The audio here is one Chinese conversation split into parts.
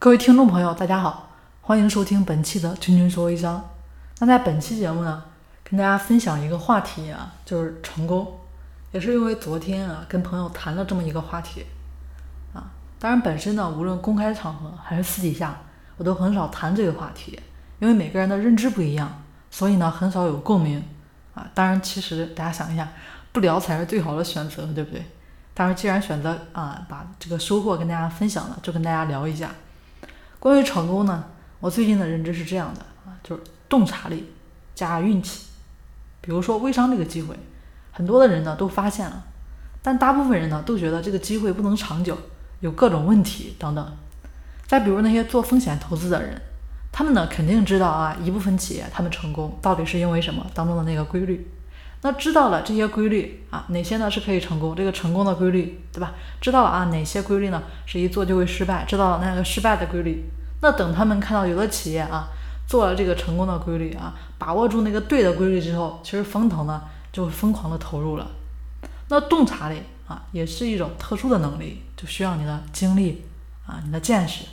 各位听众朋友，大家好，欢迎收听本期的君君说微商。那在本期节目呢，跟大家分享一个话题啊，就是成功，也是因为昨天啊跟朋友谈了这么一个话题啊。当然，本身呢，无论公开场合还是私底下，我都很少谈这个话题，因为每个人的认知不一样，所以呢，很少有共鸣啊。当然，其实大家想一下，不聊才是最好的选择，对不对？但是既然选择啊把这个收获跟大家分享了，就跟大家聊一下关于成功呢。我最近的认知是这样的啊，就是洞察力加运气。比如说微商这个机会，很多的人呢都发现了，但大部分人呢都觉得这个机会不能长久，有各种问题等等。再比如那些做风险投资的人，他们呢肯定知道啊一部分企业他们成功到底是因为什么当中的那个规律。那知道了这些规律啊，哪些呢是可以成功？这个成功的规律，对吧？知道了啊，哪些规律呢是一做就会失败？知道了那个失败的规律。那等他们看到有的企业啊做了这个成功的规律啊，把握住那个对的规律之后，其实风投呢就会疯狂的投入了。那洞察力啊，也是一种特殊的能力，就需要你的经历啊、你的见识、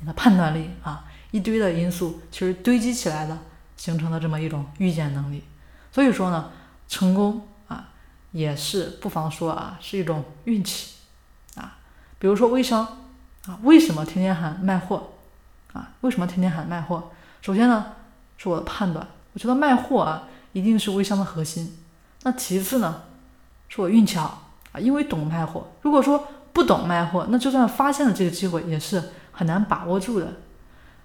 你的判断力啊，一堆的因素其实堆积起来的，形成的这么一种预见能力。所以说呢。成功啊，也是不妨说啊，是一种运气啊。比如说微商啊，为什么天天喊卖货啊？为什么天天喊卖货？首先呢，是我的判断，我觉得卖货啊，一定是微商的核心。那其次呢，是我运气好啊，因为懂卖货。如果说不懂卖货，那就算发现了这个机会，也是很难把握住的。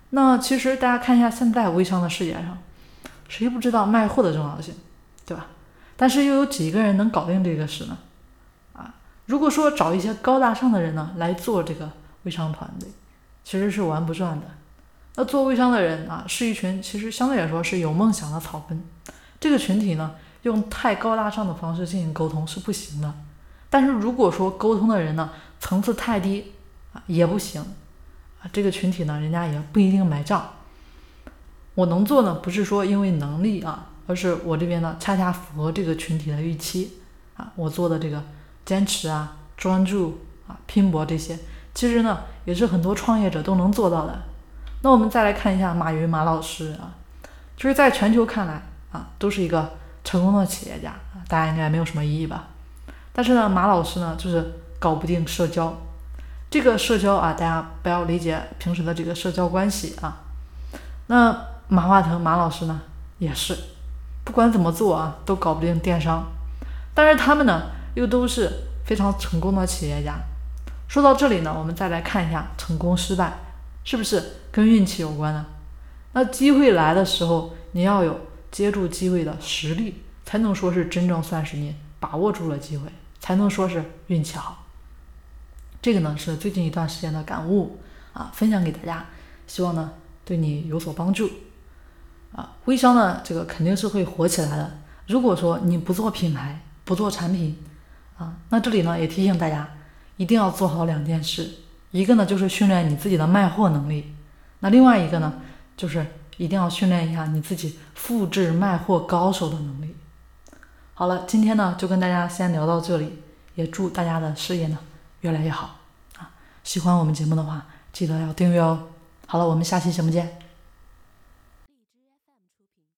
那其实大家看一下现在微商的世界上，谁不知道卖货的重要性，对吧？但是又有几个人能搞定这个事呢？啊，如果说找一些高大上的人呢来做这个微商团队，其实是玩不转的。那做微商的人啊，是一群其实相对来说是有梦想的草根。这个群体呢，用太高大上的方式进行沟通是不行的。但是如果说沟通的人呢层次太低啊，也不行啊。这个群体呢，人家也不一定买账。我能做呢，不是说因为能力啊。而是我这边呢，恰恰符合这个群体的预期啊！我做的这个坚持啊、专注啊、拼搏这些，其实呢也是很多创业者都能做到的。那我们再来看一下马云马老师啊，就是在全球看来啊，都是一个成功的企业家啊，大家应该没有什么异议吧？但是呢，马老师呢就是搞不定社交，这个社交啊，大家不要理解平时的这个社交关系啊。那马化腾马老师呢也是。不管怎么做啊，都搞不定电商，但是他们呢，又都是非常成功的企业家。说到这里呢，我们再来看一下成功失败是不是跟运气有关呢？那机会来的时候，你要有接住机会的实力，才能说是真正算是你把握住了机会，才能说是运气好。这个呢是最近一段时间的感悟啊，分享给大家，希望呢对你有所帮助。啊，微商呢，这个肯定是会火起来的。如果说你不做品牌，不做产品，啊，那这里呢也提醒大家，一定要做好两件事。一个呢就是训练你自己的卖货能力，那另外一个呢就是一定要训练一下你自己复制卖货高手的能力。好了，今天呢就跟大家先聊到这里，也祝大家的事业呢越来越好啊！喜欢我们节目的话，记得要订阅哦。好了，我们下期节目见。